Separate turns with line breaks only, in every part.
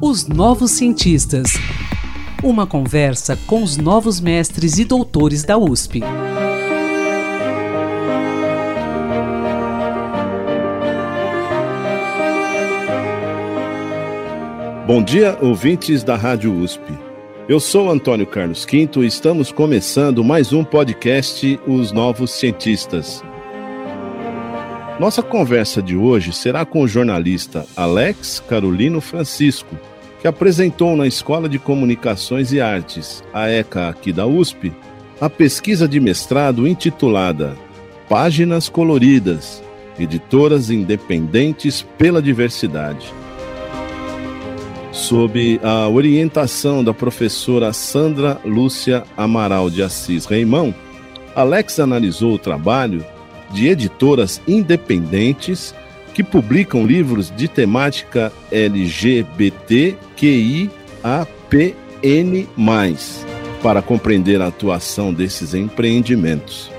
Os Novos Cientistas. Uma conversa com os novos mestres e doutores da USP.
Bom dia, ouvintes da Rádio USP. Eu sou Antônio Carlos Quinto e estamos começando mais um podcast Os Novos Cientistas. Nossa conversa de hoje será com o jornalista Alex Carolino Francisco, que apresentou na Escola de Comunicações e Artes, a ECA aqui da USP, a pesquisa de mestrado intitulada Páginas Coloridas, Editoras Independentes pela Diversidade. Sob a orientação da professora Sandra Lúcia Amaral de Assis Reimão, Alex analisou o trabalho de editoras independentes que publicam livros de temática LGBTQIAPN+, para compreender a atuação desses empreendimentos.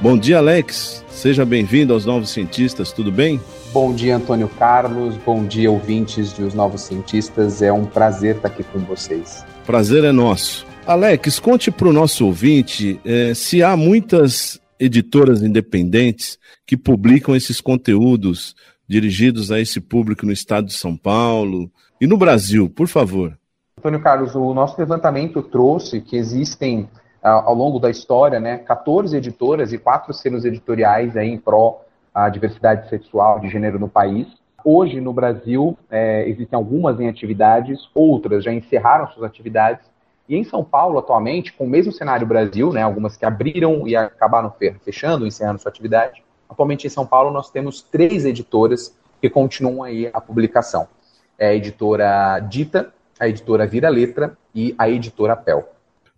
Bom dia, Alex. Seja bem-vindo aos Novos Cientistas, tudo bem?
Bom dia, Antônio Carlos. Bom dia, ouvintes de Os Novos Cientistas. É um prazer estar aqui com vocês.
Prazer é nosso. Alex, conte para o nosso ouvinte é, se há muitas editoras independentes que publicam esses conteúdos dirigidos a esse público no estado de São Paulo e no Brasil, por favor.
Antônio Carlos, o nosso levantamento trouxe que existem ao longo da história, né, 14 editoras e quatro selos editoriais aí em pró a diversidade sexual de gênero no país. Hoje, no Brasil, é, existem algumas em atividades, outras já encerraram suas atividades. E em São Paulo, atualmente, com o mesmo cenário Brasil, né, algumas que abriram e acabaram fechando, encerrando sua atividade, atualmente em São Paulo nós temos três editoras que continuam aí a publicação. É a editora Dita, a editora Vira Letra e a editora Pel.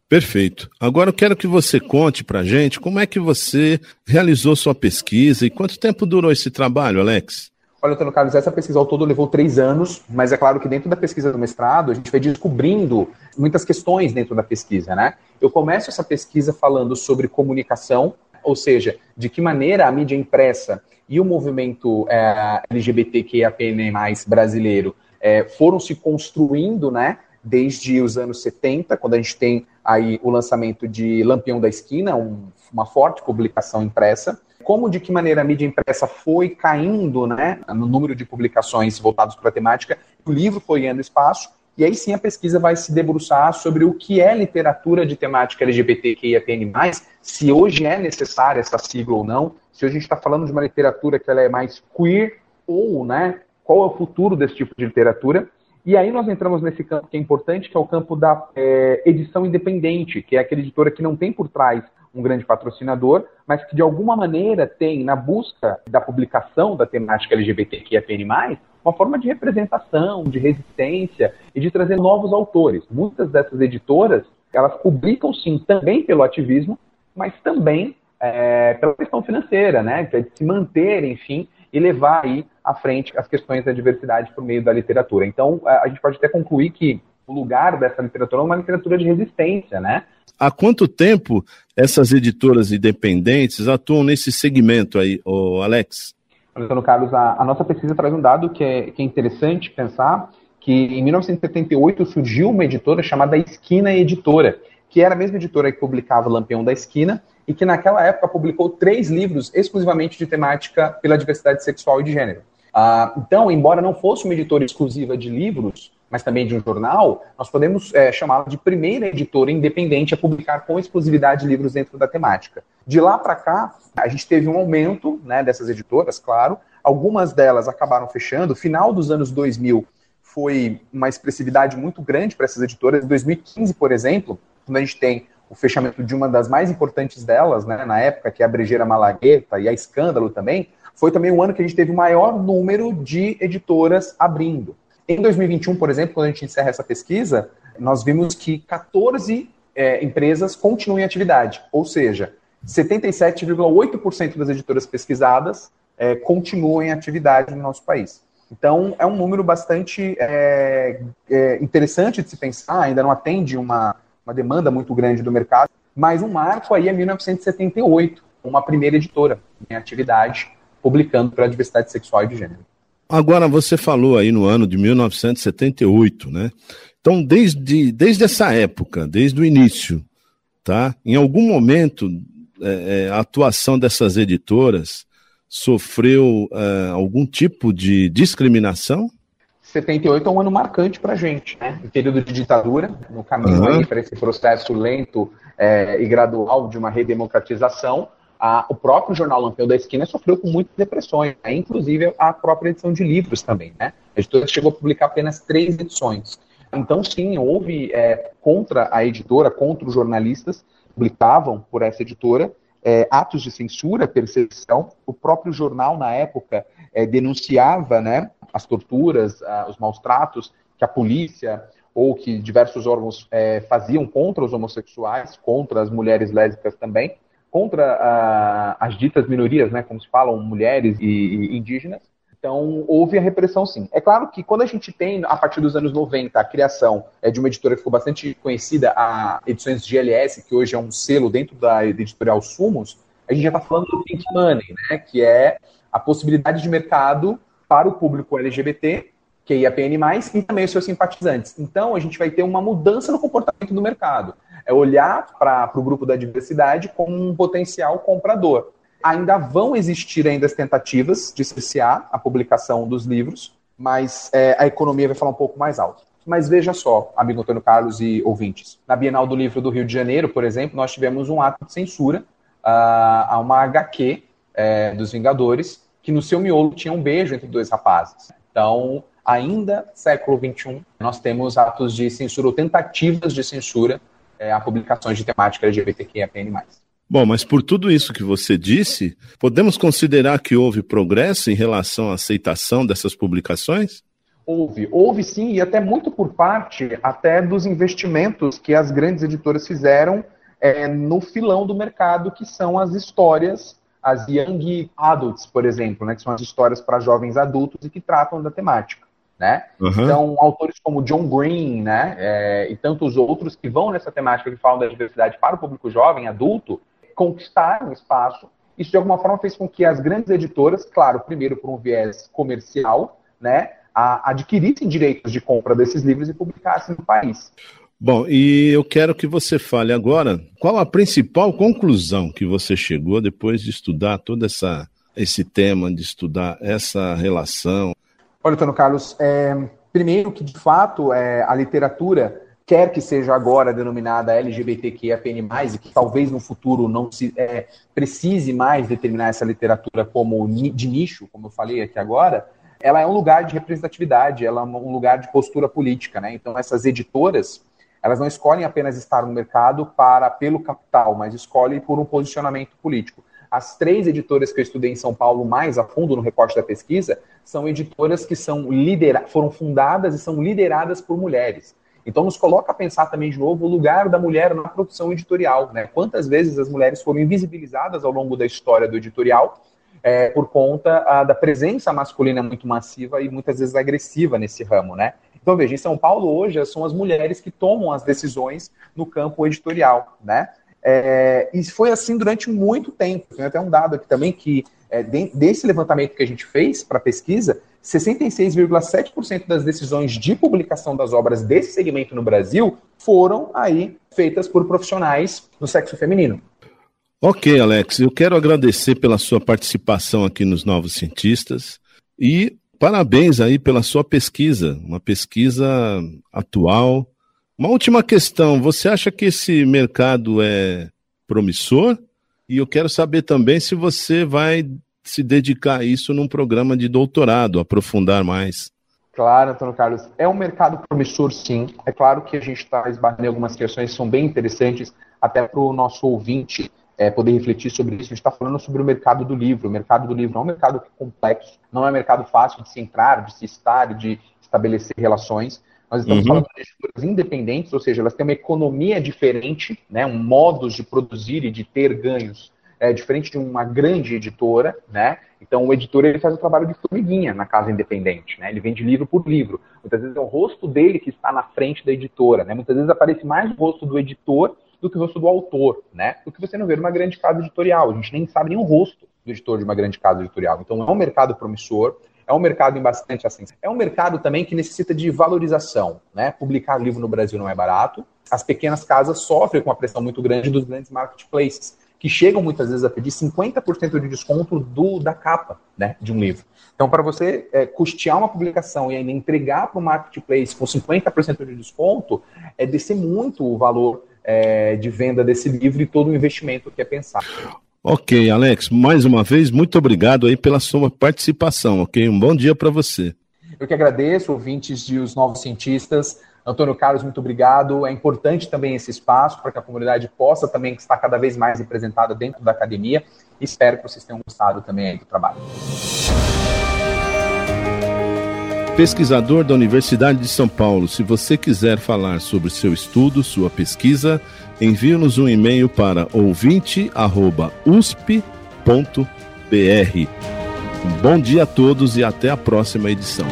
Perfeito. Agora eu quero que você conte para gente como é que você realizou sua pesquisa e quanto tempo durou esse trabalho, Alex?
Olha, Antônio Carlos, essa pesquisa ao todo levou três anos, mas é claro que dentro da pesquisa do mestrado a gente vai descobrindo muitas questões dentro da pesquisa, né? Eu começo essa pesquisa falando sobre comunicação, ou seja, de que maneira a mídia impressa e o movimento é, LGBTQIAPN+, brasileiro é, foram se construindo, né? Desde os anos 70, quando a gente tem aí o lançamento de Lampião da Esquina, um, uma forte publicação impressa. Como de que maneira a mídia impressa foi caindo né, no número de publicações voltadas para a temática, o livro foi ganhando espaço, e aí sim a pesquisa vai se debruçar sobre o que é literatura de temática LGBTQIAPN+, se hoje é necessária essa sigla ou não, se hoje a gente está falando de uma literatura que ela é mais queer, ou né, qual é o futuro desse tipo de literatura, e aí nós entramos nesse campo que é importante, que é o campo da é, edição independente, que é aquela editora que não tem por trás um grande patrocinador, mas que de alguma maneira tem na busca da publicação da temática LGBTQIAPN+, uma forma de representação, de resistência e de trazer novos autores. Muitas dessas editoras, elas publicam sim também pelo ativismo, mas também é, pela questão financeira, né, que é de se manter, enfim, e levar aí à frente as questões da diversidade por meio da literatura. Então, a gente pode até concluir que o lugar dessa literatura é uma literatura de resistência, né?
Há quanto tempo essas editoras independentes atuam nesse segmento aí, Alex?
Antônio Carlos, a, a, nossa pesquisa traz um dado que é, que é interessante pensar, que em 1978 surgiu uma editora chamada Esquina Editora, que era a mesma editora que publicava Lampião da Esquina, e que naquela época publicou três livros exclusivamente de temática pela diversidade sexual e de gênero. Ah, então, embora não fosse uma editora exclusiva de livros, mas também de um jornal, nós podemos é, chamá-la de primeira editora independente a publicar com exclusividade livros dentro da temática. De lá para cá, a gente teve um aumento né, dessas editoras, claro. Algumas delas acabaram fechando. Final dos anos 2000 foi uma expressividade muito grande para essas editoras. Em 2015, por exemplo, quando a gente tem o fechamento de uma das mais importantes delas, né, na época, que é a Brejeira Malagueta e a Escândalo também, foi também o ano que a gente teve o maior número de editoras abrindo. Em 2021, por exemplo, quando a gente encerra essa pesquisa, nós vimos que 14 é, empresas continuam em atividade, ou seja, 77,8% das editoras pesquisadas é, continuam em atividade no nosso país. Então, é um número bastante é, é interessante de se pensar, ainda não atende uma, uma demanda muito grande do mercado, mas um marco aí é 1978, uma primeira editora em atividade, publicando para a diversidade sexual e de gênero.
Agora, você falou aí no ano de 1978, né? Então, desde, desde essa época, desde o início, tá? Em algum momento, é, é, a atuação dessas editoras sofreu é, algum tipo de discriminação?
78 é um ano marcante para a gente, né? Em período de ditadura, no caminho uhum. para esse processo lento é, e gradual de uma redemocratização, a, o próprio jornal Lampião da Esquina sofreu com muitas depressões, né? inclusive a própria edição de livros também, né? A editora chegou a publicar apenas três edições. Então, sim, houve é, contra a editora, contra os jornalistas, publicavam por essa editora, é, atos de censura, perseguição. O próprio jornal, na época, é, denunciava né, as torturas, os maus tratos que a polícia ou que diversos órgãos é, faziam contra os homossexuais, contra as mulheres lésbicas também contra a, as ditas minorias, né, como se falam, mulheres e, e, indígenas. Então, houve a repressão, sim. É claro que quando a gente tem, a partir dos anos 90, a criação é, de uma editora que ficou bastante conhecida, a Edições GLS, que hoje é um selo dentro da editorial Sumos, a gente já está falando do Pink Money, né, que é a possibilidade de mercado para o público LGBT, que é IAPN+, e também os seus simpatizantes. Então, a gente vai ter uma mudança no comportamento do mercado é olhar para o grupo da diversidade como um potencial comprador. Ainda vão existir ainda as tentativas de cercear a publicação dos livros, mas é, a economia vai falar um pouco mais alto. Mas veja só, amigo Antônio Carlos e ouvintes, na Bienal do Livro do Rio de Janeiro, por exemplo, nós tivemos um ato de censura uh, a uma HQ é, dos Vingadores, que no seu miolo tinha um beijo entre dois rapazes. Então, ainda século XXI, nós temos atos de censura ou tentativas de censura é, a publicações de temática LGBTQIAPN+.
Bom, mas por tudo isso que você disse, podemos considerar que houve progresso em relação à aceitação dessas publicações?
Houve, houve sim, e até muito por parte até dos investimentos que as grandes editoras fizeram é, no filão do mercado, que são as histórias, as young adults, por exemplo, né, que são as histórias para jovens adultos e que tratam da temática né? Uhum. Então, autores como John Green, né, é, e tantos outros que vão nessa temática que falam da diversidade para o público jovem, adulto, conquistaram espaço. Isso, de alguma forma, fez com que as grandes editoras, claro, primeiro por um viés comercial, né, a, adquirissem direitos de compra desses livros e publicassem no país.
Bom, e eu quero que você fale agora qual a principal conclusão que você chegou depois de estudar todo essa, esse tema, de estudar essa relação,
Olha, Antônio Carlos, é, primeiro que de fato é, a literatura quer que seja agora denominada LGBTQIAPN+, e que talvez no futuro não se é, precise mais determinar essa literatura como de nicho, como eu falei aqui agora, ela é um lugar de representatividade, ela é um lugar de postura política, né? Então essas editoras, elas não escolhem apenas estar no mercado para pelo capital, mas escolhem por um posicionamento político. As três editoras que eu estudei em São Paulo mais a fundo no recorte da pesquisa são editoras que são lidera foram fundadas e são lideradas por mulheres. Então nos coloca a pensar também de novo o lugar da mulher na produção editorial, né? Quantas vezes as mulheres foram invisibilizadas ao longo da história do editorial é, por conta a, da presença masculina muito massiva e muitas vezes agressiva nesse ramo, né? Então veja, em São Paulo hoje são as mulheres que tomam as decisões no campo editorial, né? É, e foi assim durante muito tempo. Tem até um dado aqui também que, é, desse levantamento que a gente fez para pesquisa, 66,7% das decisões de publicação das obras desse segmento no Brasil foram aí feitas por profissionais do sexo feminino.
Ok, Alex, eu quero agradecer pela sua participação aqui nos Novos Cientistas e parabéns aí pela sua pesquisa, uma pesquisa atual, uma última questão: você acha que esse mercado é promissor? E eu quero saber também se você vai se dedicar a isso num programa de doutorado, aprofundar mais.
Claro, Antônio Carlos. É um mercado promissor, sim. É claro que a gente está esbarrando em algumas questões que são bem interessantes, até para o nosso ouvinte é, poder refletir sobre isso. A gente está falando sobre o mercado do livro. O mercado do livro é um mercado complexo, não é um mercado fácil de se entrar, de se estar, de estabelecer relações. Nós estamos uhum. falando de editoras independentes, ou seja, elas têm uma economia diferente, né, um modos de produzir e de ter ganhos é, diferente de uma grande editora, né? Então o editor ele faz o trabalho de formiguinha na casa independente, né? Ele vende livro por livro. Muitas vezes é o rosto dele que está na frente da editora, né? Muitas vezes aparece mais o rosto do editor do que o rosto do autor, né? O que você não vê numa grande casa editorial. A gente nem sabe nem o rosto do editor de uma grande casa editorial. Então é um mercado promissor, É um mercado em bastante ascensão. É um mercado também que necessita de valorização. Né? Publicar livro no Brasil não é barato. As pequenas casas sofrem com a pressão muito grande dos grandes marketplaces, que chegam muitas vezes a pedir 50% de desconto do, da capa né, de um livro. Então, para você é, custear uma publicação e ainda entregar para o marketplace com 50% de desconto, é descer muito o valor é, de venda desse livro e todo o investimento que é pensado.
Ok, Alex, mais uma vez, muito obrigado aí pela sua participação, ok? Um bom dia para você.
Eu que agradeço, ouvintes de Os Novos Cientistas. Antônio Carlos, muito obrigado. É importante também esse espaço para que a comunidade possa também estar cada vez mais representada dentro da academia. Espero que vocês tenham gostado também do trabalho
pesquisador da Universidade de São Paulo. Se você quiser falar sobre seu estudo, sua pesquisa, envie-nos um e-mail para ouvinte.usp.br. Um bom dia a todos e até a próxima edição.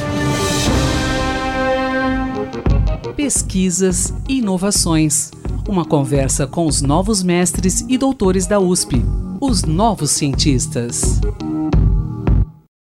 Pesquisas e inovações. Uma conversa com os novos mestres e doutores da USP, os novos cientistas.